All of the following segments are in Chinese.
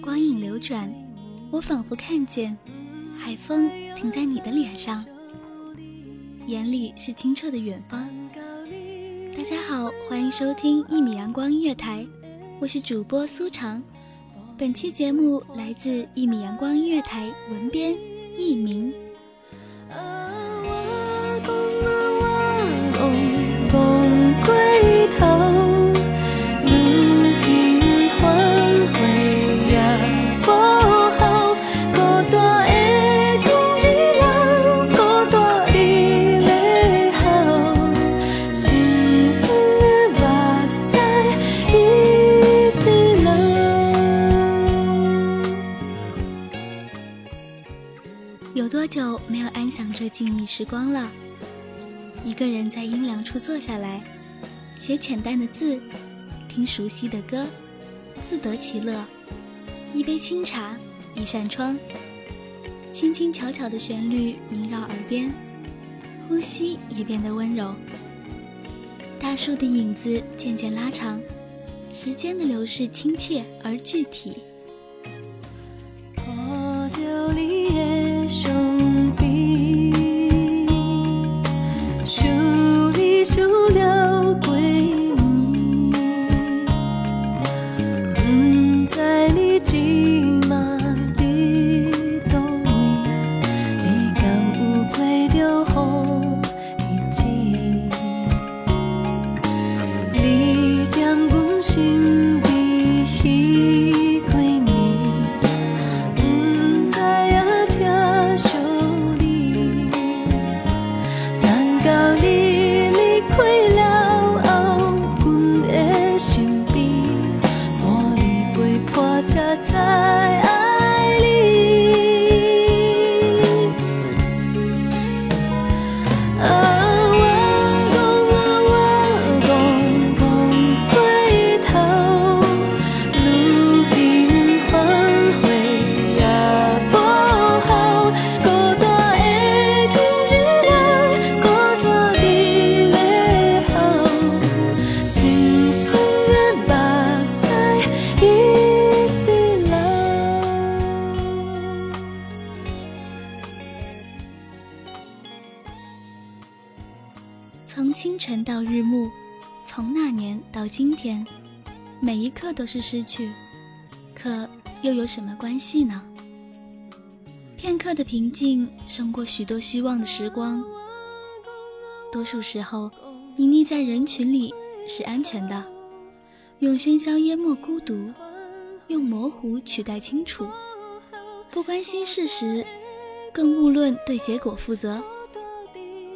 光影流转，我仿佛看见海风停在你的脸上，眼里是清澈的远方。大家好，欢迎收听一米阳光音乐台，我是主播苏长。本期节目来自一米阳光音乐台文编佚名。时光了？一个人在阴凉处坐下来，写浅淡的字，听熟悉的歌，自得其乐。一杯清茶，一扇窗，轻轻巧巧的旋律萦绕耳边，呼吸也变得温柔。大树的影子渐渐拉长，时间的流逝亲切而具体。从清晨到日暮，从那年到今天，每一刻都是失去，可又有什么关系呢？片刻的平静胜过许多虚妄的时光。多数时候，隐匿在人群里是安全的，用喧嚣淹没孤独，用模糊取代清楚，不关心事实，更勿论对结果负责。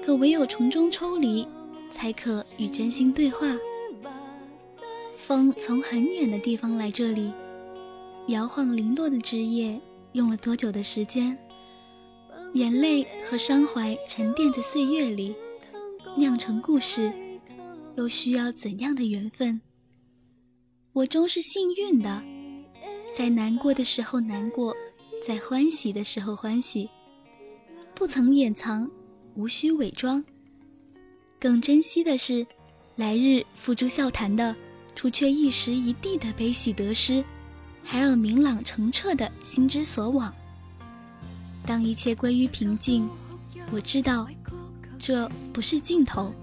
可唯有从中抽离，才可与真心对话。风从很远的地方来这里，摇晃零落的枝叶，用了多久的时间？眼泪和伤怀沉淀在岁月里，酿成故事，又需要怎样的缘分？我终是幸运的，在难过的时候难过，在欢喜的时候欢喜，不曾掩藏，无需伪装。更珍惜的是，来日付诸笑谈的，除却一时一地的悲喜得失，还有明朗澄澈的心之所往。当一切归于平静，我知道，这不是尽头。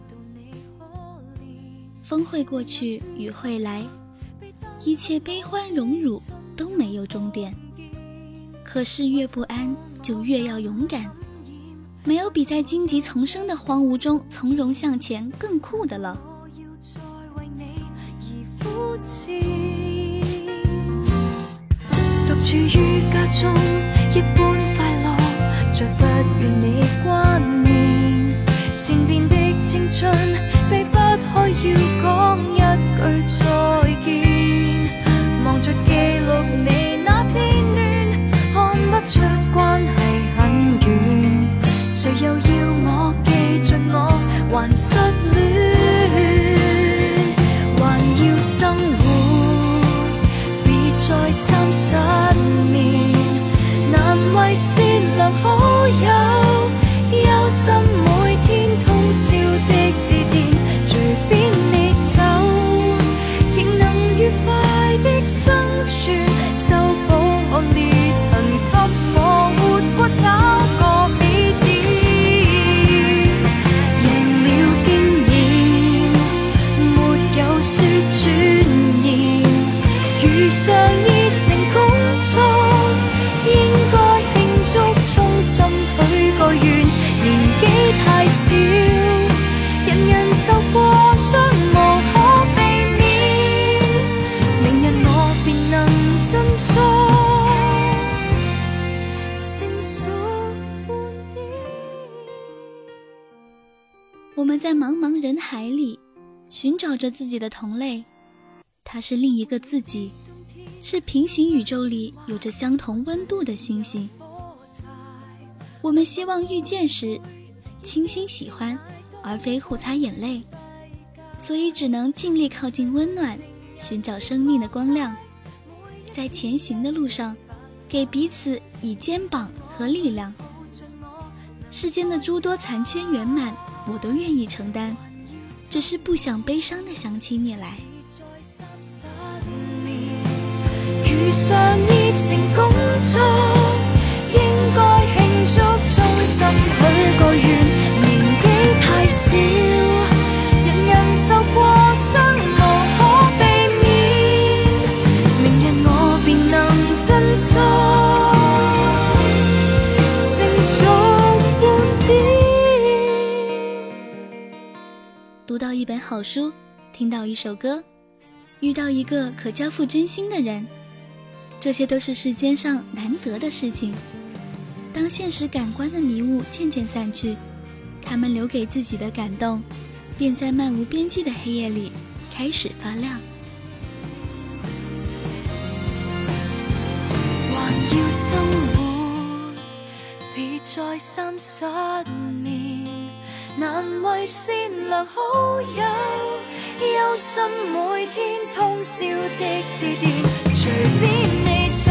风会过去，雨会来，一切悲欢荣辱都没有终点。可是越不安，就越要勇敢。没有比在荆棘丛生的荒芜中从容向前更酷的了。独处于家中，一般。再不愿你挂念，前边的青春，太小，人人受过伤，无可避免。明日我便能真。我们在茫茫人海里寻找着自己的同类，他是另一个自己，是平行宇宙里有着相同温度的星星。我们希望遇见时，倾心喜欢，而非互擦眼泪，所以只能尽力靠近温暖，寻找生命的光亮，在前行的路上，给彼此以肩膀和力量。世间的诸多残缺圆满，我都愿意承担，只是不想悲伤的想起你来。读到一本好书，听到一首歌，遇到一个可交付真心的人，这些都是世间上难得的事情。当现实感官的迷雾渐渐散去，他们留给自己的感动，便在漫无边际的黑夜里开始发亮。生活，难为善良好友，忧心每天通宵的致电，随便你走，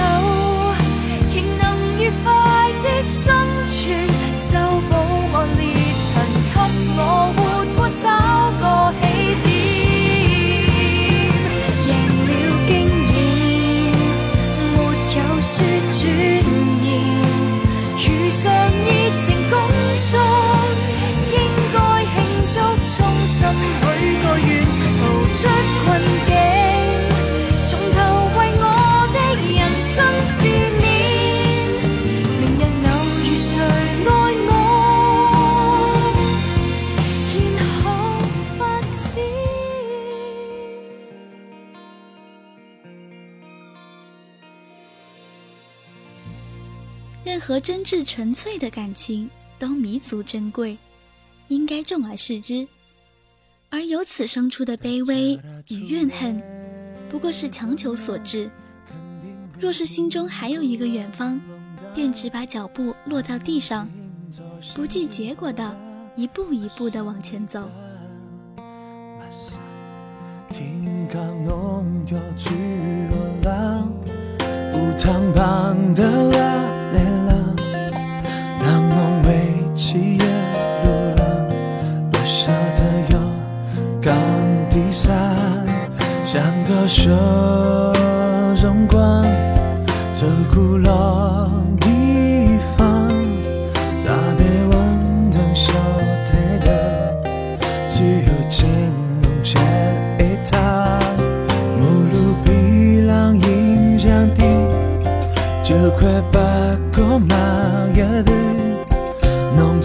和真挚纯粹的感情都弥足珍贵，应该重而视之。而由此生出的卑微与怨恨，不过是强求所致。若是心中还有一个远方，便只把脚步落到地上，不计结果的一步一步的往前走。为起夜路浪，不舍得有港底山，像个手中光，这古老地方，咋被温灯烧退的，只有金龙这一趟，目录比浪影像地，这块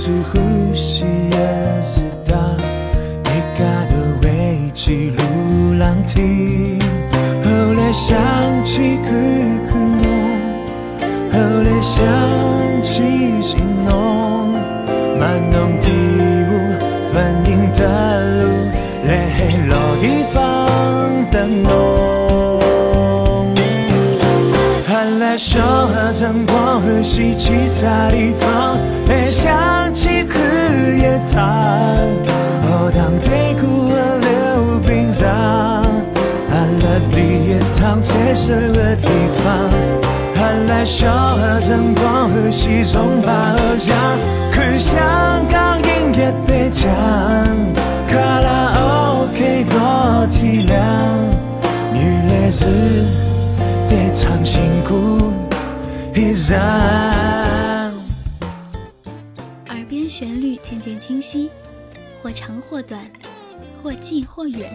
弄出呼吸也是大，一家的围棋路浪亭，后来想起苦苦弄。后来想起心浓，满弄第五反应的路，来黑老地方等侬。寒来手和晨光和西气啥地方，来趟彩色的地方。寒来笑和晨光和西中把河江，去香港音乐北讲，卡拉 OK 多体谅，女来子得唱辛苦一张。耳边旋律渐渐清晰，或长或短，或近或远。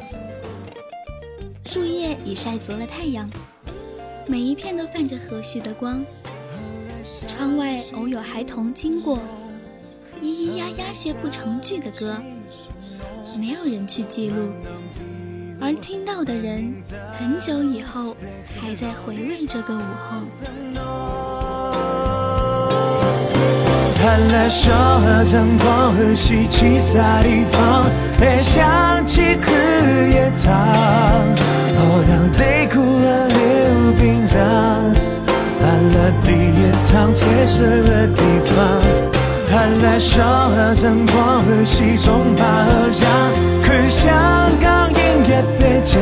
树叶已晒足了太阳，每一片都泛着和煦的光。窗外偶有孩童经过，咿咿呀呀些不成句的歌，没有人去记录，而听到的人，很久以后还在回味这个午后。寒来笑和晨光和西气啥地方，来想起苦也糖，后当对苦和溜冰上，寒了第一趟彩色的地方。寒来笑和晨光和西中把河江，去香港音乐北讲，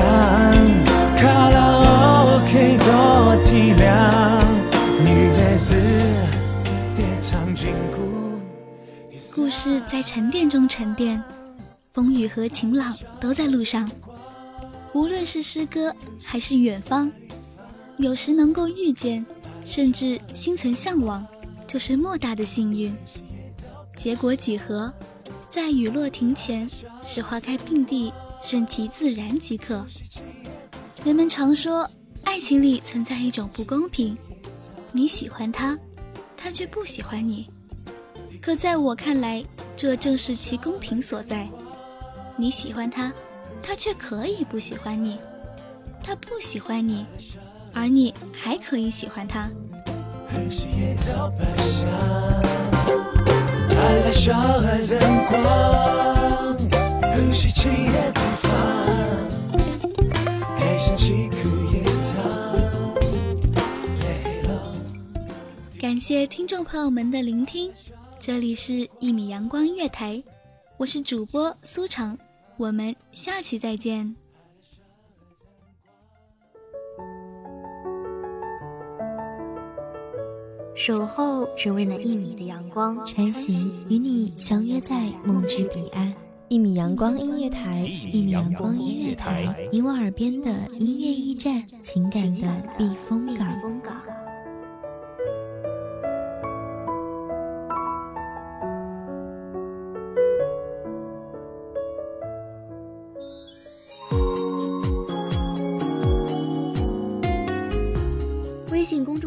沉淀中沉淀，风雨和晴朗都在路上。无论是诗歌还是远方，有时能够遇见，甚至心存向往，就是莫大的幸运。结果几何，在雨落庭前，是花开并蒂，顺其自然即可。人们常说，爱情里存在一种不公平，你喜欢他，他却不喜欢你。可在我看来，这正是其公平所在。你喜欢他，他却可以不喜欢你；他不喜欢你，而你还可以喜欢他。感谢听众朋友们的聆听。这里是《一米阳光音乐台》，我是主播苏长，我们下期再见。守候只为那一米的阳光，穿行与你相约在梦之彼岸。一米阳光音乐台，一米阳光音乐台，你我耳边的音乐驿站，情感的避风港。